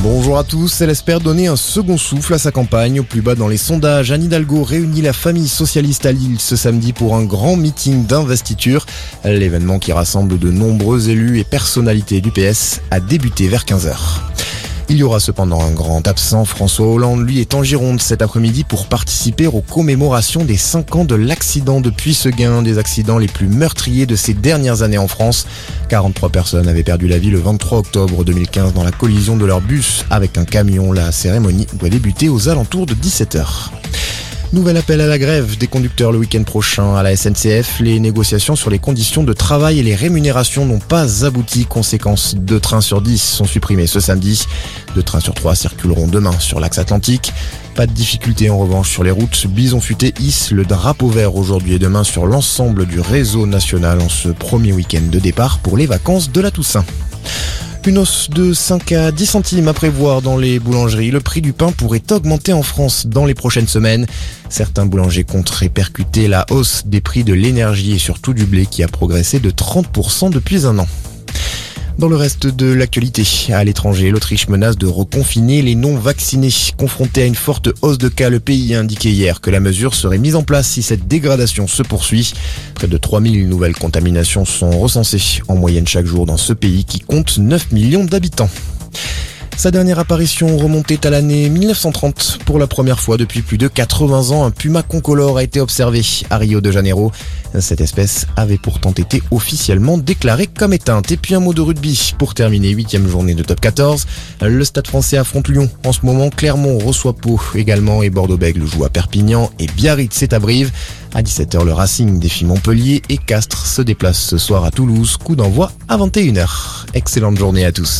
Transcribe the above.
Bonjour à tous, elle espère donner un second souffle à sa campagne. Au plus bas dans les sondages, Anne Hidalgo réunit la famille socialiste à Lille ce samedi pour un grand meeting d'investiture. L'événement qui rassemble de nombreux élus et personnalités du PS a débuté vers 15h. Il y aura cependant un grand absent. François Hollande, lui, est en Gironde cet après-midi pour participer aux commémorations des 5 ans de l'accident de Puisseguin, des accidents les plus meurtriers de ces dernières années en France. 43 personnes avaient perdu la vie le 23 octobre 2015 dans la collision de leur bus avec un camion. La cérémonie doit débuter aux alentours de 17h. Nouvel appel à la grève des conducteurs le week-end prochain à la SNCF. Les négociations sur les conditions de travail et les rémunérations n'ont pas abouti. Conséquence, deux trains sur 10 sont supprimés ce samedi. Deux trains sur trois circuleront demain sur l'axe atlantique. Pas de difficulté en revanche sur les routes. Bison Futé hisse le drapeau vert aujourd'hui et demain sur l'ensemble du réseau national en ce premier week-end de départ pour les vacances de la Toussaint. Une hausse de 5 à 10 centimes à prévoir dans les boulangeries. Le prix du pain pourrait augmenter en France dans les prochaines semaines. Certains boulangers comptent répercuter la hausse des prix de l'énergie et surtout du blé qui a progressé de 30% depuis un an. Dans le reste de l'actualité, à l'étranger, l'Autriche menace de reconfiner les non-vaccinés. Confronté à une forte hausse de cas, le pays a indiqué hier que la mesure serait mise en place si cette dégradation se poursuit. Près de 3000 nouvelles contaminations sont recensées en moyenne chaque jour dans ce pays qui compte 9 millions d'habitants. Sa dernière apparition remontait à l'année 1930. Pour la première fois depuis plus de 80 ans, un puma concolore a été observé à Rio de Janeiro. Cette espèce avait pourtant été officiellement déclarée comme éteinte. Et puis un mot de rugby pour terminer, huitième journée de top 14. Le stade français affronte Lyon. En ce moment, Clermont reçoit Pau également et Bordeaux-Bègles joue à Perpignan et Biarritz est à Brive. À 17h, le Racing défie Montpellier et Castres se déplace ce soir à Toulouse. Coup d'envoi à 21h. Excellente journée à tous.